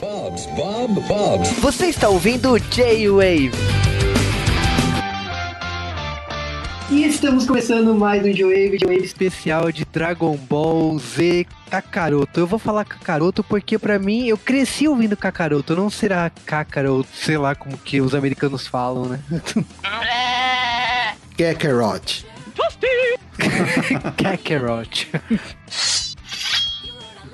Bob's, Bob, Bob's. Você está ouvindo J-Wave. E estamos começando mais um J-Wave, J-Wave especial de Dragon Ball Z Kakaroto. Eu vou falar Kakaroto porque pra mim eu cresci ouvindo Kakaroto, não será Kakaroto, sei lá como que os americanos falam, né? Kakarot. Kakarot.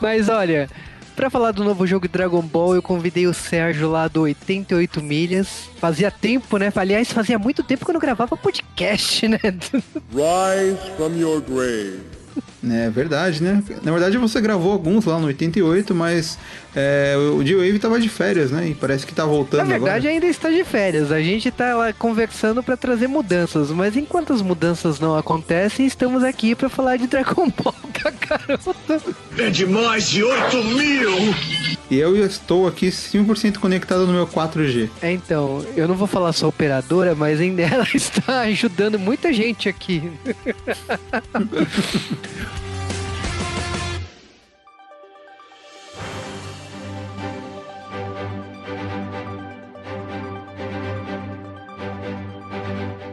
Mas olha, Pra falar do novo jogo Dragon Ball, eu convidei o Sérgio lá do 88 Milhas. Fazia tempo, né? Aliás, fazia muito tempo que eu não gravava podcast, né? Rise from your grave. É verdade, né? Na verdade você gravou alguns lá no 88, mas é, o D-Wave tava de férias, né? E parece que tá voltando agora. Na verdade agora. ainda está de férias. A gente tá lá conversando para trazer mudanças, mas enquanto as mudanças não acontecem, estamos aqui para falar de Dragon Ball, garota. É de mais de 8 mil! E eu estou aqui 100% conectado no meu 4G. É, então, eu não vou falar só operadora, mas ainda ela está ajudando muita gente aqui.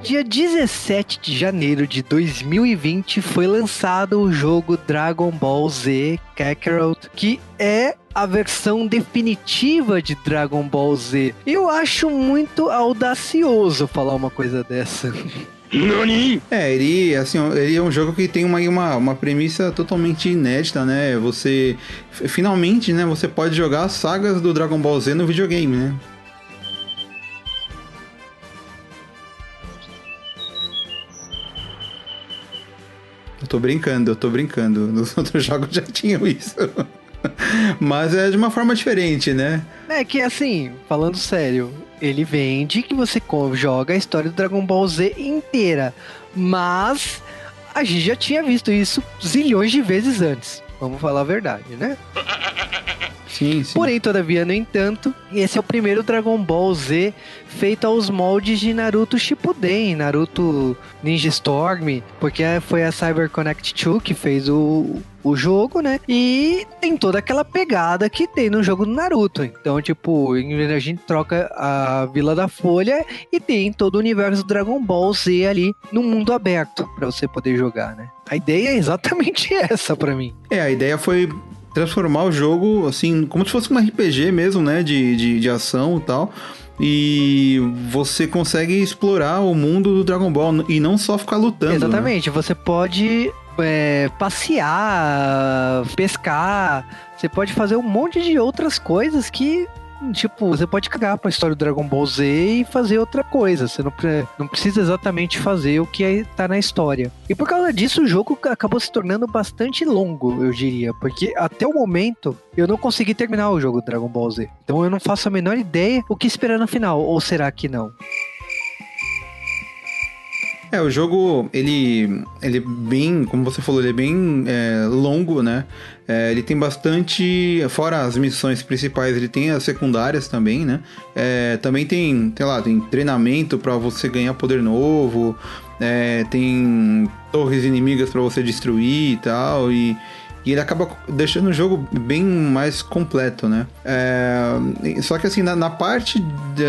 Dia 17 de janeiro de 2020 foi lançado o jogo Dragon Ball Z Kakarot, que é a versão definitiva de Dragon Ball Z. Eu acho muito audacioso falar uma coisa dessa. Nani? É, ele, assim, ele é um jogo que tem uma, uma, uma premissa totalmente inédita, né? Você, finalmente, né, você pode jogar as sagas do Dragon Ball Z no videogame, né? Tô brincando, eu tô brincando. Nos outros jogos já tinham isso. Mas é de uma forma diferente, né? É que assim, falando sério, ele vende que você joga a história do Dragon Ball Z inteira. Mas a gente já tinha visto isso zilhões de vezes antes. Vamos falar a verdade, né? Sim, sim. Porém, todavia, no entanto, esse é o primeiro Dragon Ball Z feito aos moldes de Naruto Shippuden, Naruto Ninja Storm, porque foi a Cyber Connect 2 que fez o, o jogo, né? E tem toda aquela pegada que tem no jogo do Naruto. Então, tipo, a gente troca a Vila da Folha e tem todo o universo do Dragon Ball Z ali no mundo aberto para você poder jogar, né? A ideia é exatamente essa para mim. É, a ideia foi transformar o jogo, assim, como se fosse um RPG mesmo, né? De, de, de ação e tal. E você consegue explorar o mundo do Dragon Ball e não só ficar lutando. Né? Exatamente, né? você pode é, passear, pescar, você pode fazer um monte de outras coisas que tipo, você pode cagar pra história do Dragon Ball Z e fazer outra coisa. Você não, não precisa exatamente fazer o que é, tá na história. E por causa disso, o jogo acabou se tornando bastante longo, eu diria. Porque até o momento, eu não consegui terminar o jogo do Dragon Ball Z. Então eu não faço a menor ideia o que esperar no final. Ou será que não? É, o jogo, ele, ele é bem, como você falou, ele é bem é, longo, né? É, ele tem bastante, fora as missões principais, ele tem as secundárias também, né? É, também tem, sei lá, tem treinamento para você ganhar poder novo, é, tem torres inimigas para você destruir e tal, e e ele acaba deixando o jogo bem mais completo, né? É, só que assim, na, na parte, de,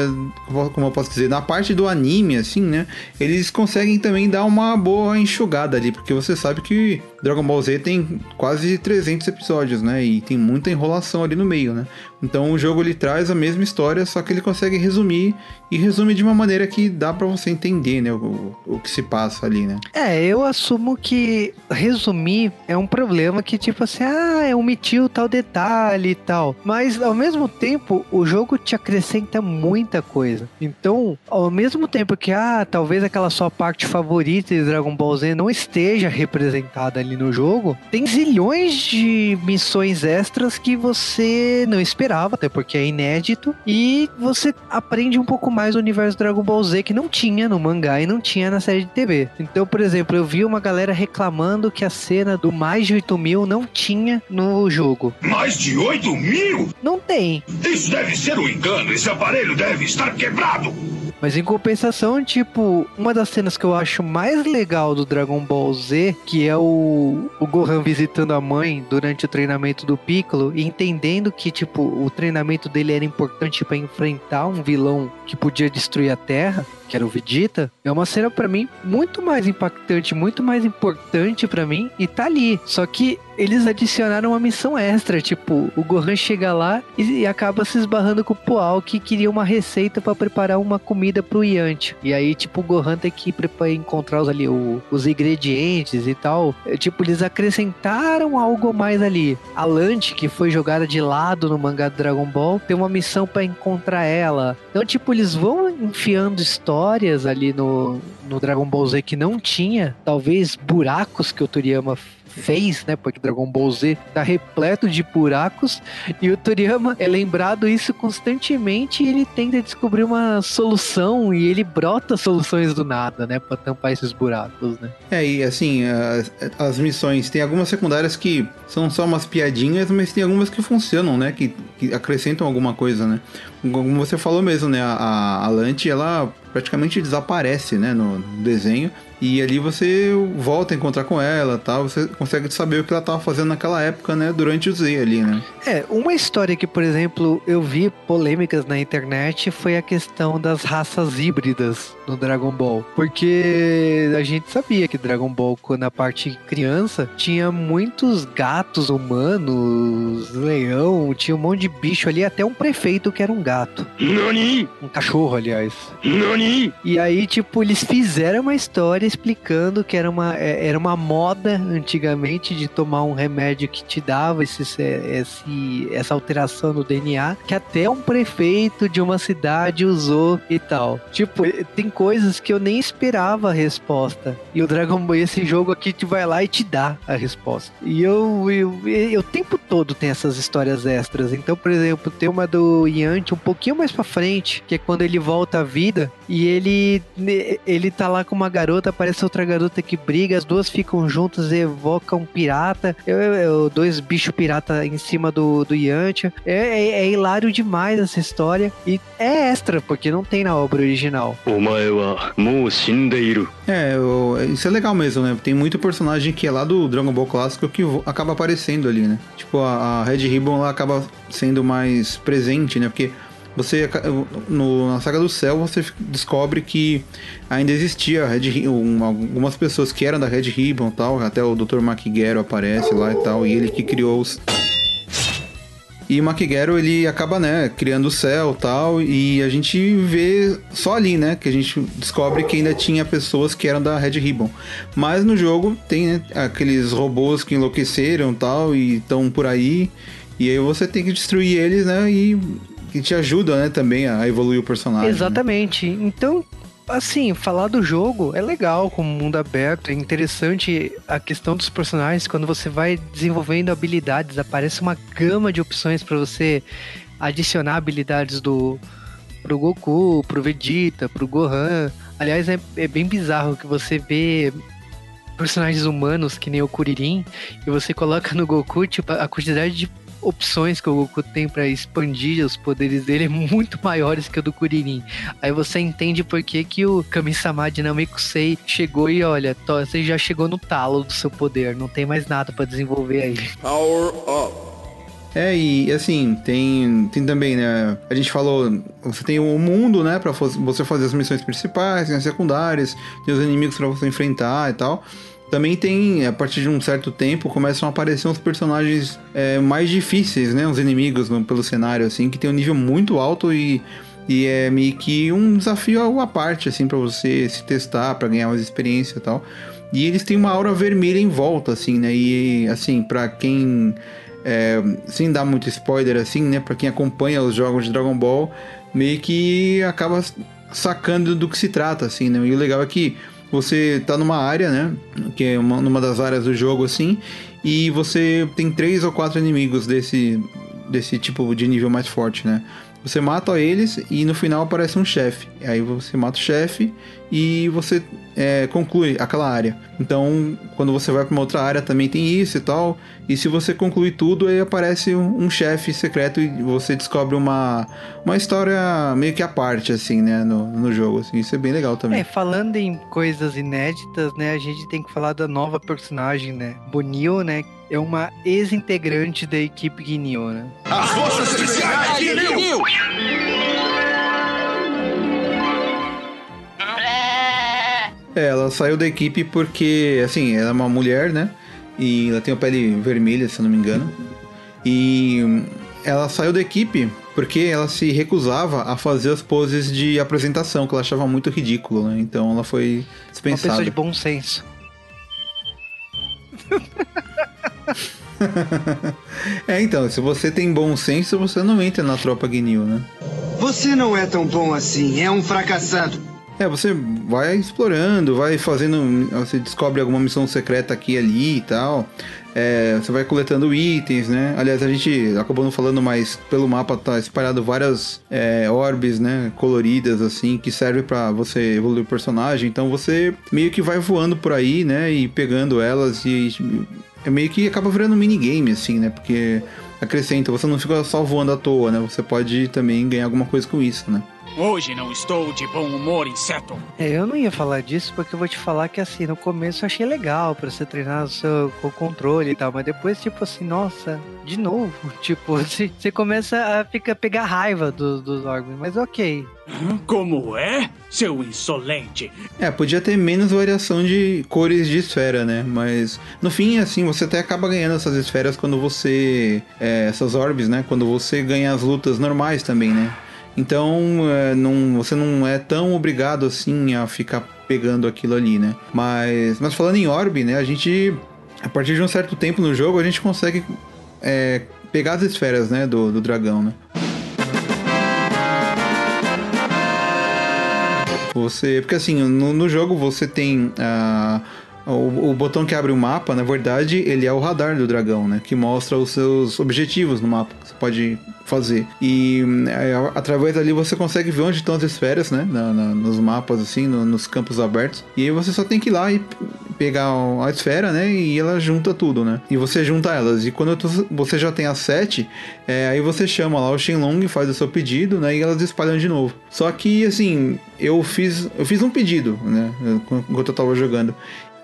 como eu posso dizer, na parte do anime, assim, né? Eles conseguem também dar uma boa enxugada ali, porque você sabe que Dragon Ball Z tem quase 300 episódios, né? E tem muita enrolação ali no meio, né? Então o jogo ele traz a mesma história, só que ele consegue resumir e resume de uma maneira que dá para você entender, né, o, o que se passa ali, né? É, eu assumo que resumir é um problema que tipo assim, ah, omitiu tal detalhe e tal. Mas ao mesmo tempo, o jogo te acrescenta muita coisa. Então, ao mesmo tempo que ah, talvez aquela sua parte favorita de Dragon Ball Z não esteja representada ali no jogo, tem zilhões de missões extras que você não esperava, até porque é inédito, e você aprende um pouco mais do universo Dragon Ball Z que não tinha no mangá e não tinha na série de TV. Então, por exemplo, eu vi uma galera reclamando que a cena do mais de 8 mil não tinha no jogo. Mais de 8 mil? Não tem. Isso deve ser um engano. Esse aparelho deve estar quebrado. Mas em compensação, tipo, uma das cenas que eu acho mais legal do Dragon Ball Z, que é o, o Gohan visitando a mãe durante o treinamento do Piccolo e entendendo que, tipo, o treinamento dele era importante para enfrentar um vilão que podia destruir a Terra que era o Vegeta, é uma cena para mim muito mais impactante, muito mais importante para mim e tá ali. Só que eles adicionaram uma missão extra, tipo, o Gohan chega lá e, acaba se esbarrando com o Poal que queria uma receita para preparar uma comida pro Yanti. E aí, tipo, o Gohan tem que encontrar os, ali, o, os ingredientes e tal. É, tipo, eles acrescentaram algo mais ali. A Lante, que foi jogada de lado no mangá do Dragon Ball, tem uma missão para encontrar ela. Então, tipo, eles vão enfiando histórias ali no, no Dragon Ball Z que não tinha. Talvez buracos que o Toriyama fez, né? Porque Dragon Ball Z tá repleto de buracos e o Toriyama é lembrado isso constantemente e ele tenta descobrir uma solução e ele brota soluções do nada, né? Pra tampar esses buracos, né? É, e assim, as, as missões, tem algumas secundárias que são só umas piadinhas, mas tem algumas que funcionam, né? Que, que acrescentam alguma coisa, né? Como você falou mesmo, né? A, a Lante, ela praticamente desaparece, né? No desenho. E ali você volta a encontrar com ela, tal, você consegue saber o que ela estava fazendo naquela época, né, durante o Z ali, né? É, uma história que, por exemplo, eu vi polêmicas na internet foi a questão das raças híbridas no Dragon Ball, porque a gente sabia que Dragon Ball, quando a parte criança, tinha muitos gatos humanos, leão, tinha um monte de bicho ali, até um prefeito que era um gato. Nani? Um cachorro, aliás. Nani? E aí, tipo, eles fizeram uma história explicando que era uma, é, era uma moda antigamente de tomar um remédio que te dava esse, esse, essa alteração no DNA, que até um prefeito de uma cidade usou e tal. Tipo, tem coisas que eu nem esperava a resposta. E o Dragon Ball, esse jogo aqui, te vai lá e te dá a resposta. E eu, eu, eu, o tempo todo tem essas histórias extras. Então, por exemplo, tem uma do Yanti um pouquinho mais pra frente, que é quando ele volta à vida e ele, ele tá lá com uma garota aparece outra garota que briga, as duas ficam juntas e evocam um pirata. Eu, eu, dois bichos pirata em cima do, do Yantia. É, é, é, hilário demais essa história. E é extra, porque não tem na obra original. É, eu, isso é legal mesmo, né? Tem muito personagem que é lá do Dragon Ball clássico que acaba aparecendo ali, né? Tipo, a, a Red Ribbon lá acaba sendo mais presente, né? Porque você no, na saga do céu você descobre que ainda existia Red, um, algumas pessoas que eram da Red Ribbon tal, até o Dr. Makiguero aparece lá e tal, e ele que criou os e o Makiguero, ele acaba, né, criando o céu tal, e a gente vê só ali, né, que a gente descobre que ainda tinha pessoas que eram da Red Ribbon. Mas no jogo tem, né, aqueles robôs que enlouqueceram tal, e estão por aí, e aí você tem que destruir eles, né, e que te ajuda, né, também a evoluir o personagem. Né? Exatamente. Né? Então, assim, falar do jogo é legal como mundo aberto, é interessante a questão dos personagens quando você vai desenvolvendo habilidades, aparece uma gama de opções para você adicionar habilidades do pro Goku, pro Vegeta, pro Gohan. Aliás, é, é bem bizarro que você vê personagens humanos que nem o Kuririn e você coloca no Goku, tipo, a quantidade de opções que o Goku tem para expandir os poderes dele é muito maiores que o do Kuririn. Aí você entende por que, que o Kami-sama Dinamico Sei chegou e olha, você já chegou no talo do seu poder, não tem mais nada para desenvolver aí. Power up. É, e assim, tem, tem também, né? A gente falou, você tem o mundo, né, para você fazer as missões principais, tem as secundárias, tem os inimigos para você enfrentar e tal. Também tem, a partir de um certo tempo, começam a aparecer uns personagens é, mais difíceis, né? Uns inimigos pelo cenário, assim, que tem um nível muito alto e, e é meio que um desafio à parte, assim, para você se testar, para ganhar mais experiência e tal. E eles têm uma aura vermelha em volta, assim, né? E, assim, para quem... É, sem dar muito spoiler, assim, né? Pra quem acompanha os jogos de Dragon Ball, meio que acaba sacando do que se trata, assim, né? E o legal é que você tá numa área, né? Que é uma, numa das áreas do jogo, assim, e você tem três ou quatro inimigos desse, desse tipo de nível mais forte, né? Você mata eles e no final aparece um chefe. Aí você mata o chefe e você é, conclui aquela área. Então, quando você vai para uma outra área também tem isso e tal. E se você concluir tudo, aí aparece um, um chefe secreto e você descobre uma, uma história meio que à parte, assim, né, no, no jogo. Assim, isso é bem legal também. É, falando em coisas inéditas, né, a gente tem que falar da nova personagem, né, Bonil, né, é uma ex-integrante da equipe Guinil, né. As forças especiais Guinil! É, ela saiu da equipe porque, assim, ela é uma mulher, né? E ela tem a pele vermelha, se eu não me engano. E ela saiu da equipe porque ela se recusava a fazer as poses de apresentação, que ela achava muito ridículo, né? Então ela foi Uma dispensada. pessoa de bom senso. é, então, se você tem bom senso, você não entra na tropa Guinil, né? Você não é tão bom assim, é um fracassado. É, você vai explorando, vai fazendo. Você descobre alguma missão secreta aqui ali e tal. É, você vai coletando itens, né? Aliás, a gente acabou não falando, mas pelo mapa tá espalhado várias é, orbes, né? Coloridas, assim, que servem para você evoluir o personagem. Então você meio que vai voando por aí, né? E pegando elas e. É meio que acaba virando minigame, assim, né? Porque acrescenta, você não fica só voando à toa, né? Você pode também ganhar alguma coisa com isso, né? Hoje não estou de bom humor, inseto. É, eu não ia falar disso porque eu vou te falar que assim, no começo eu achei legal pra você treinar o seu o controle e tal, mas depois, tipo assim, nossa, de novo. Tipo, você, você começa a ficar, pegar raiva dos, dos órgãos, mas ok. Como é, seu insolente? É, podia ter menos variação de cores de esfera, né? Mas no fim, assim, você até acaba ganhando essas esferas quando você. É, essas orbes, né? Quando você ganha as lutas normais também, né? Então, é, não, você não é tão obrigado assim a ficar pegando aquilo ali, né? Mas, mas falando em orbe, né? A gente, a partir de um certo tempo no jogo, a gente consegue é, pegar as esferas, né? Do, do dragão, né? Você, porque assim, no, no jogo você tem a o, o, botão que abre o mapa, na verdade, ele é o radar do dragão, né? Que mostra os seus objetivos no mapa que você pode fazer. E é, através dali você consegue ver onde estão as esferas, né? Na, na, nos mapas, assim, no, nos campos abertos. E aí você só tem que ir lá e pegar a esfera, né? E ela junta tudo, né? E você junta elas. E quando você já tem as sete, é, aí você chama lá o Shenlong, faz o seu pedido, né? E elas espalham de novo. Só que, assim, eu fiz, eu fiz um pedido, né? Enquanto eu tava jogando.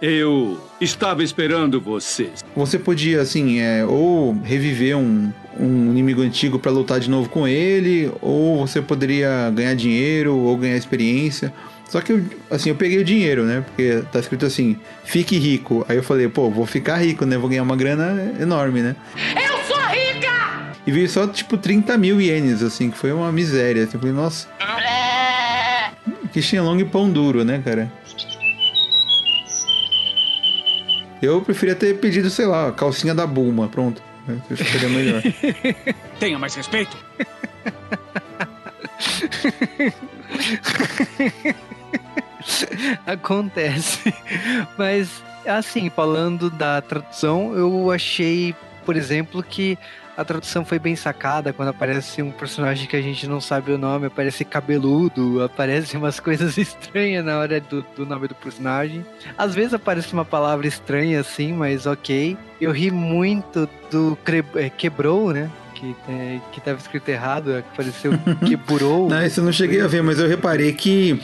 Eu estava esperando vocês. Você podia, assim, é, ou reviver um, um inimigo antigo para lutar de novo com ele, ou você poderia ganhar dinheiro ou ganhar experiência. Só que, eu, assim, eu peguei o dinheiro, né? Porque tá escrito assim, fique rico. Aí eu falei, pô, vou ficar rico, né? Vou ganhar uma grana enorme, né? Eu sou rica! E veio só, tipo, 30 mil ienes, assim, que foi uma miséria. Assim, eu falei, nossa. Hum, que Shenlong pão duro, né, cara? Eu preferia ter pedido, sei lá, calcinha da Bulma. Pronto. Acho que seria melhor. Tenha mais respeito. Acontece. Mas, assim, falando da tradução, eu achei, por exemplo, que a tradução foi bem sacada quando aparece um personagem que a gente não sabe o nome, aparece cabeludo, aparece umas coisas estranhas na hora do, do nome do personagem. Às vezes aparece uma palavra estranha assim, mas ok. Eu ri muito do é, quebrou, né? Que, é, que tava escrito errado, é, que apareceu quebrou. não, isso eu não cheguei a ver, mas eu reparei que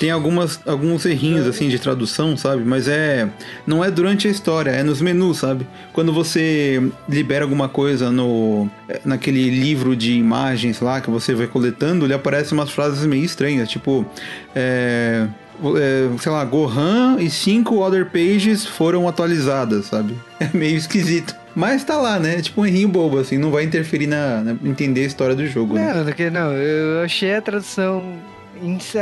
tem algumas, alguns errinhos assim de tradução, sabe? Mas é não é durante a história, é nos menus, sabe? Quando você libera alguma coisa no naquele livro de imagens lá que você vai coletando, ele aparece umas frases meio estranhas, tipo é, é, sei lá, Gohan e cinco other pages foram atualizadas, sabe? É meio esquisito. Mas tá lá, né? Tipo um errinho bobo, assim, não vai interferir na, na entender a história do jogo. Não, né? não, eu achei a tradução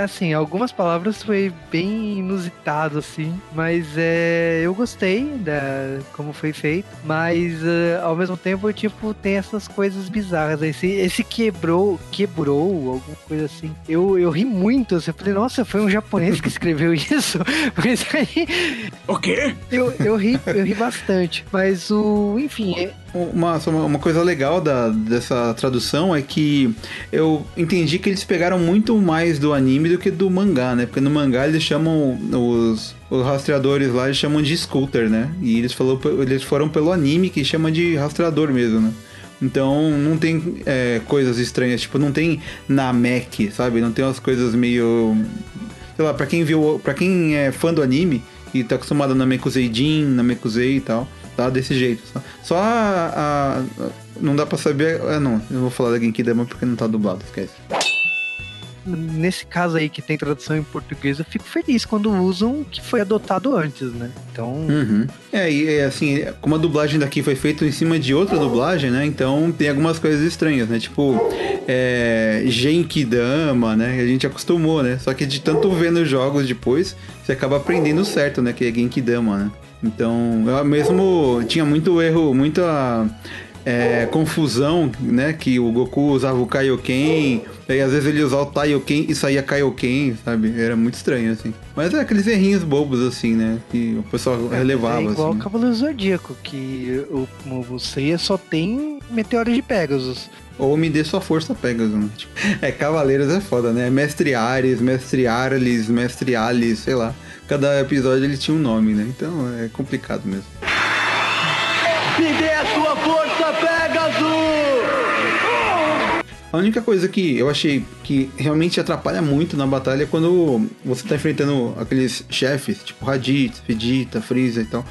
assim, algumas palavras foi bem inusitado, assim, mas é, eu gostei da como foi feito, mas uh, ao mesmo tempo, tipo, tem essas coisas bizarras. Esse, esse quebrou, quebrou, alguma coisa assim. Eu, eu ri muito, assim, eu falei, nossa, foi um japonês que escreveu isso, mas aí... O quê? Eu, eu ri, eu ri bastante, mas o, enfim... É, uma, uma coisa legal da, dessa tradução é que eu entendi que eles pegaram muito mais do do anime do que do mangá, né? Porque no mangá eles chamam os, os rastreadores lá, eles chamam de scooter, né? E eles, falou, eles foram pelo anime que chama de rastreador mesmo, né? Então não tem é, coisas estranhas, tipo, não tem Namek, sabe? Não tem umas coisas meio. Sei lá, pra quem viu. para quem é fã do anime e tá acostumado a Namekusei Jin, Namekusei e tal, tá desse jeito. Só, só a, a, Não dá pra saber. É, não, eu vou falar da Genkidama porque não tá dublado, esquece nesse caso aí que tem tradução em português, eu fico feliz quando usam o que foi adotado antes, né? Então. Uhum. É, e assim, como a dublagem daqui foi feita em cima de outra dublagem, né? Então tem algumas coisas estranhas, né? Tipo, é, Genkidama, né? A gente acostumou, né? Só que de tanto ver nos jogos depois, você acaba aprendendo certo, né? Que é Genkidama, né? Então, eu mesmo tinha muito erro, muita é, confusão, né? Que o Goku usava o Kaioken, e às vezes ele usava o Taioken e saía Kaioken, sabe? Era muito estranho, assim. Mas é aqueles errinhos bobos, assim, né? Que o pessoal é, relevava. É igual assim. o Cavaleiro Zodíaco, que o, o Seiya só tem meteoros de Pegasus. Ou me dê sua força Pegasus. Né? Tipo, é, Cavaleiros é foda, né? Mestre Ares, Mestre Arles, Mestre Alice, sei lá. Cada episódio ele tinha um nome, né? Então é complicado mesmo. Me dê a sua força, A única coisa que eu achei que realmente atrapalha muito na batalha é quando você tá enfrentando aqueles chefes, tipo Raditz, Vegeta, Freeza e tal.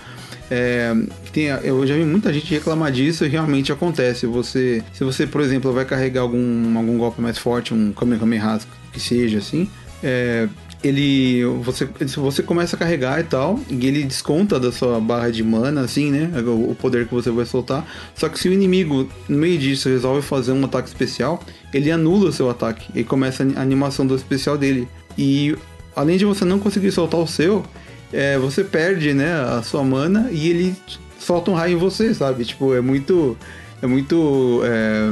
É, tem, eu já vi muita gente reclamar disso e realmente acontece. Você, se você, por exemplo, vai carregar algum, algum golpe mais forte, um Kamehameha que seja assim, é, ele você você começa a carregar e tal e ele desconta da sua barra de mana assim né? O poder que você vai soltar. Só que se o inimigo no meio disso resolve fazer um ataque especial ele anula o seu ataque e começa a animação do especial dele. E além de você não conseguir soltar o seu é, você perde né a sua mana e ele solta um raio em você sabe? Tipo é muito é muito. É,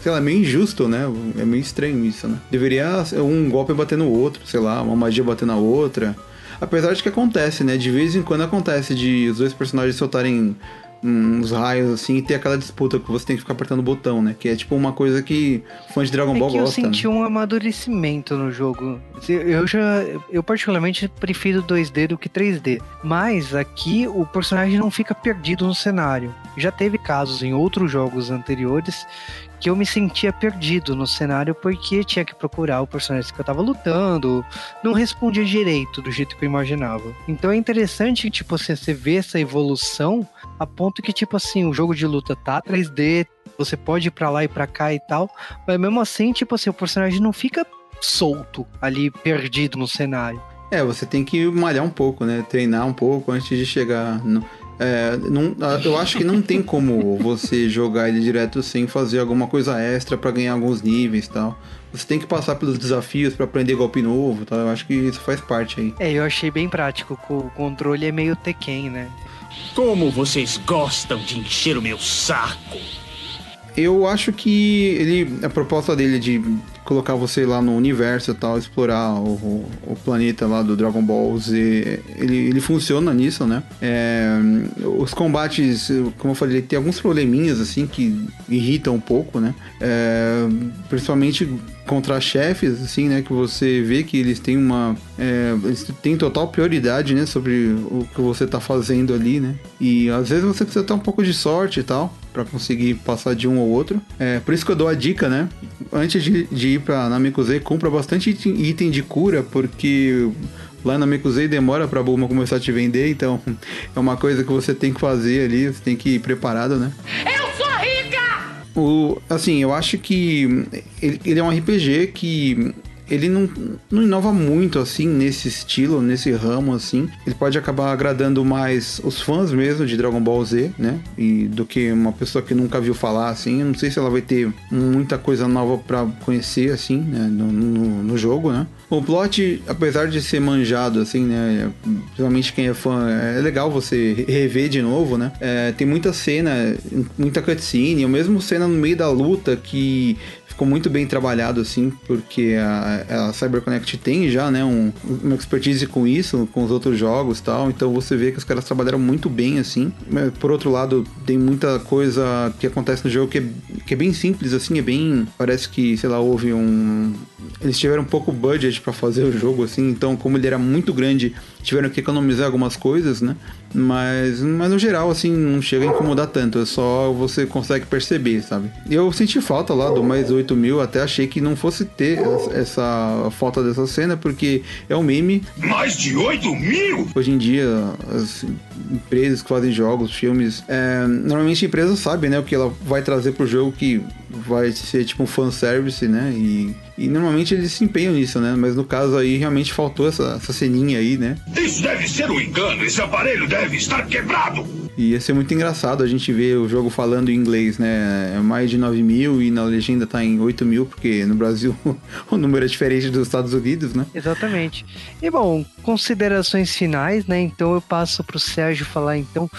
sei lá, meio injusto, né? É meio estranho isso, né? Deveria um golpe bater no outro, sei lá, uma magia bater na outra. Apesar de que acontece, né? De vez em quando acontece de os dois personagens soltarem uns raios assim e ter aquela disputa que você tem que ficar apertando o botão, né? Que é tipo uma coisa que fã de Dragon é Ball que gosta. Eu senti né? um amadurecimento no jogo. Eu já. Eu particularmente prefiro 2D do que 3D. Mas aqui o personagem não fica perdido no cenário. Já teve casos em outros jogos anteriores que eu me sentia perdido no cenário porque tinha que procurar o personagem que eu tava lutando, não respondia direito do jeito que eu imaginava. Então é interessante, tipo, assim, você ver essa evolução a ponto que, tipo assim, o jogo de luta tá 3D, você pode ir pra lá e pra cá e tal, mas mesmo assim, tipo assim, o personagem não fica solto ali, perdido no cenário. É, você tem que malhar um pouco, né? Treinar um pouco antes de chegar no é, não, eu acho que não tem como você jogar ele direto sem fazer alguma coisa extra para ganhar alguns níveis e tal. Você tem que passar pelos desafios para aprender golpe novo, tal. Eu acho que isso faz parte aí. É, eu achei bem prático. O controle é meio Tekken, né? Como vocês gostam de encher o meu saco! Eu acho que ele, a proposta dele de colocar você lá no universo e tal, explorar o, o, planeta lá do Dragon Ball Z, ele, ele funciona nisso, né? É, os combates, como eu falei, tem alguns probleminhas assim que irritam um pouco, né? É, principalmente contra chefes, assim, né? Que você vê que eles têm uma. É, eles têm total prioridade, né? Sobre o que você tá fazendo ali, né? E às vezes você precisa ter um pouco de sorte e tal para conseguir passar de um ou outro. É, por isso que eu dou a dica, né? Antes de, de ir pra Namekusei, compra bastante item de cura, porque lá na Namekusei demora pra Bulma começar a te vender, então é uma coisa que você tem que fazer ali, você tem que ir preparado, né? Eu sou rica! O, assim, eu acho que ele, ele é um RPG que ele não, não inova muito assim nesse estilo, nesse ramo assim. Ele pode acabar agradando mais os fãs mesmo de Dragon Ball Z, né? E do que uma pessoa que nunca viu falar assim. Eu não sei se ela vai ter muita coisa nova para conhecer assim, né? No, no, no, jogo, né? O plot, apesar de ser manjado assim, né? Principalmente quem é fã, é legal você rever de novo, né? É, tem muita cena, muita cutscene, ou mesmo cena no meio da luta que ficou muito bem trabalhado, assim, porque a, a CyberConnect tem já, né, um, uma expertise com isso, com os outros jogos e tal, então você vê que os caras trabalharam muito bem, assim. Por outro lado, tem muita coisa que acontece no jogo que é, que é bem simples, assim, é bem... Parece que, sei lá, houve um... eles tiveram pouco budget para fazer o jogo, assim, então como ele era muito grande, tiveram que economizar algumas coisas, né? Mas, mas no geral, assim, não chega a incomodar tanto, é só você consegue perceber, sabe? Eu senti falta lá do mais 8 mil, até achei que não fosse ter essa falta dessa cena, porque é um meme. Mais de 8 mil? Hoje em dia, as empresas que fazem jogos, filmes, é, normalmente a empresa sabe, né, o que ela vai trazer pro jogo que vai ser tipo um fanservice, né? E, e normalmente eles se empenham nisso, né? Mas no caso aí realmente faltou essa, essa ceninha aí, né? Isso deve ser um engano, esse aparelho deve estar quebrado. E ia ser muito engraçado a gente ver o jogo falando em inglês, né? É mais de 9 mil e na legenda tá em 8 mil, porque no Brasil o número é diferente dos Estados Unidos, né? Exatamente. E bom, considerações finais, né? Então eu passo pro Sérgio falar então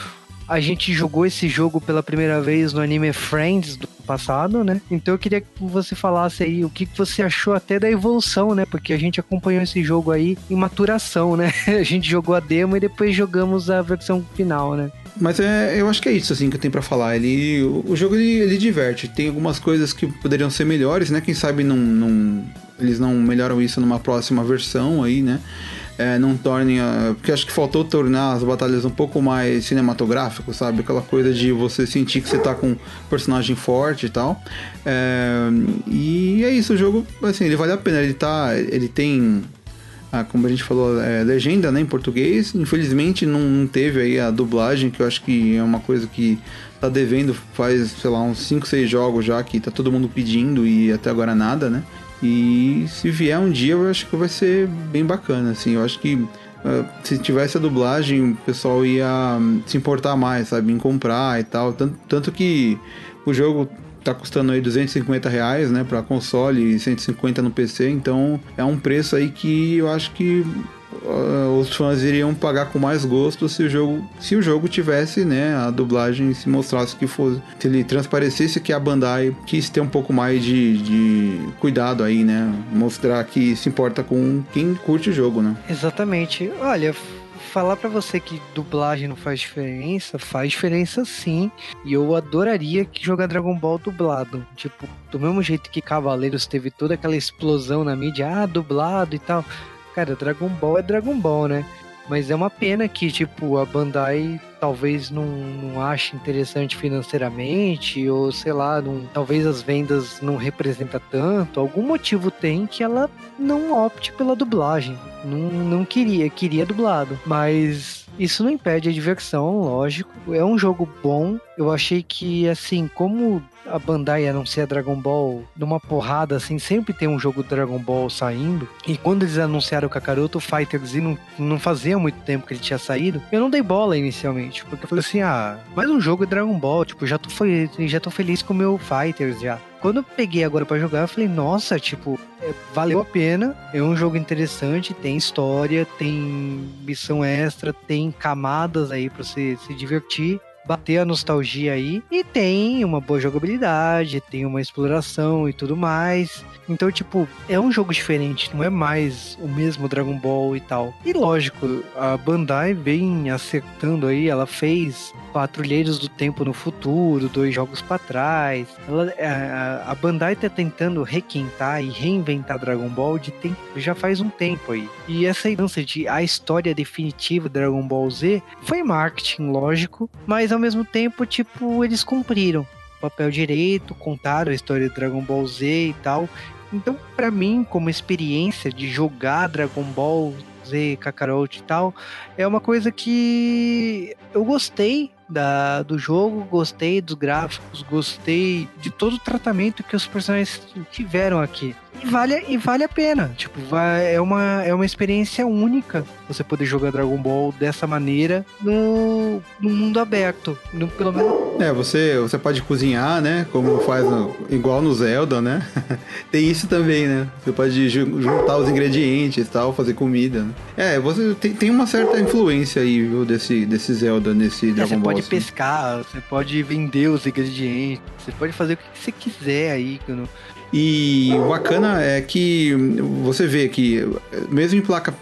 a gente jogou esse jogo pela primeira vez no anime Friends do passado, né? Então eu queria que você falasse aí o que você achou até da evolução, né? Porque a gente acompanhou esse jogo aí em maturação, né? A gente jogou a demo e depois jogamos a versão final, né? Mas é, eu acho que é isso assim que eu tenho para falar. Ele, o, jogo ele, ele, diverte. Tem algumas coisas que poderiam ser melhores, né? Quem sabe não, não, eles não melhoram isso numa próxima versão aí, né? É, não tornem. A, porque acho que faltou tornar as batalhas um pouco mais cinematográfico, sabe? Aquela coisa de você sentir que você tá com um personagem forte e tal. É, e é isso, o jogo, assim, ele vale a pena. Ele tá. Ele tem. Ah, como a gente falou, é, legenda né, em português. Infelizmente não, não, teve aí a dublagem, que eu acho que é uma coisa que tá devendo faz, sei lá, uns 5, 6 jogos já que tá todo mundo pedindo e até agora nada, né? E se vier um dia, eu acho que vai ser bem bacana, assim. Eu acho que uh, se tivesse a dublagem, o pessoal ia um, se importar mais, sabe? Em comprar e tal. Tanto, tanto que o jogo tá custando aí 250 reais, né, para console e 150 no PC, então é um preço aí que eu acho que uh, os fãs iriam pagar com mais gosto se o jogo, se o jogo tivesse, né, a dublagem se mostrasse que fosse, se ele transparecesse que a Bandai quis ter um pouco mais de, de cuidado aí, né, mostrar que se importa com quem curte o jogo, né? Exatamente. Olha, falar para você que dublagem não faz diferença, faz diferença sim. E eu adoraria que jogar Dragon Ball dublado. Tipo, do mesmo jeito que Cavaleiros teve toda aquela explosão na mídia, ah, dublado e tal. Cara, Dragon Ball é Dragon Ball, né? Mas é uma pena que, tipo, a Bandai talvez não, não ache interessante financeiramente, ou sei lá, não, talvez as vendas não representam tanto. Algum motivo tem que ela não opte pela dublagem. Não, não queria, queria dublado. Mas isso não impede a diversão, lógico. É um jogo bom. Eu achei que, assim, como a Bandai anuncia Dragon Ball numa porrada, assim, sempre tem um jogo Dragon Ball saindo. E quando eles anunciaram o Kakaroto Fighters e não, não fazia muito tempo que ele tinha saído, eu não dei bola inicialmente. Porque eu falei assim, ah, mais um jogo Dragon Ball, tipo, já tô, já tô feliz com o meu Fighters já. Quando eu peguei agora para jogar, eu falei, nossa, tipo, é, valeu a pena. É um jogo interessante, tem história, tem missão extra, tem camadas aí pra você se divertir bater a nostalgia aí. E tem uma boa jogabilidade, tem uma exploração e tudo mais. Então, tipo, é um jogo diferente, não é mais o mesmo Dragon Ball e tal. E lógico, a Bandai vem acertando aí, ela fez Patrulheiros do Tempo no futuro, dois jogos para trás. Ela, a, Bandai tá tentando requentar e reinventar Dragon Ball de tempo, já faz um tempo aí. E essa herança de a história definitiva de Dragon Ball Z foi marketing, lógico, mas ao mesmo tempo, tipo, eles cumpriram papel direito, contaram a história de Dragon Ball Z e tal. Então, para mim, como experiência de jogar Dragon Ball Z, Kakarot e tal, é uma coisa que eu gostei da, do jogo, gostei dos gráficos, gostei de todo o tratamento que os personagens tiveram aqui. E vale, e vale a pena. Tipo, vai, é, uma, é uma experiência única você poder jogar Dragon Ball dessa maneira no, no mundo aberto. No, pelo menos. É, você, você pode cozinhar, né? Como faz no, igual no Zelda, né? tem isso também, né? Você pode juntar os ingredientes e tal, fazer comida. Né? É, você tem, tem uma certa influência aí, viu, desse, desse Zelda nesse é, Dragon Ball. Você pode assim. pescar, você pode vender os ingredientes, você pode fazer o que você quiser aí. E o bacana é que você vê que, mesmo em placa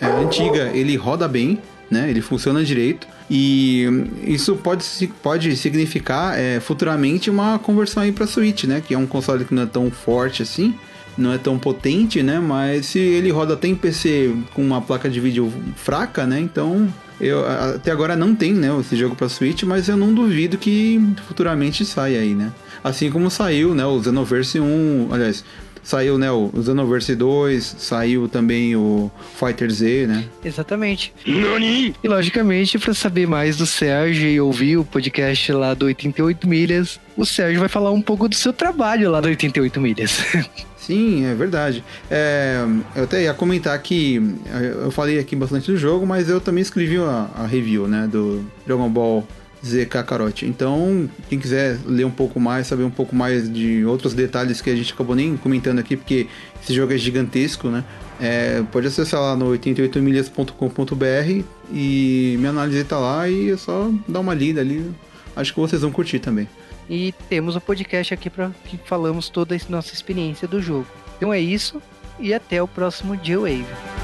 é, antiga, ele roda bem, né? Ele funciona direito. E isso pode, pode significar é, futuramente uma conversão aí para Switch, né? Que é um console que não é tão forte assim. não é tão potente, né? Mas se ele roda até em PC com uma placa de vídeo fraca, né? Então eu, até agora não tem, né, esse jogo para Switch, mas eu não duvido que futuramente saia aí, né? Assim como saiu, né, o Xenoverse 1, aliás, saiu, né, o Xenoverse 2, saiu também o Fighter Z, né? Exatamente. Nani? E logicamente, para saber mais do Sérgio e ouvir o podcast lá do 88 Milhas, o Sérgio vai falar um pouco do seu trabalho lá do 88 Milhas. Sim, é verdade. É, eu até ia comentar que eu falei aqui bastante do jogo, mas eu também escrevi a, a review, né, do Dragon Ball Z Kakarot. Então, quem quiser ler um pouco mais, saber um pouco mais de outros detalhes que a gente acabou nem comentando aqui, porque esse jogo é gigantesco, né? É, pode acessar lá no 88milhas.com.br e minha análise tá lá e é só dar uma lida ali. Acho que vocês vão curtir também. E temos um podcast aqui para que falamos toda a nossa experiência do jogo. Então é isso e até o próximo G-Wave.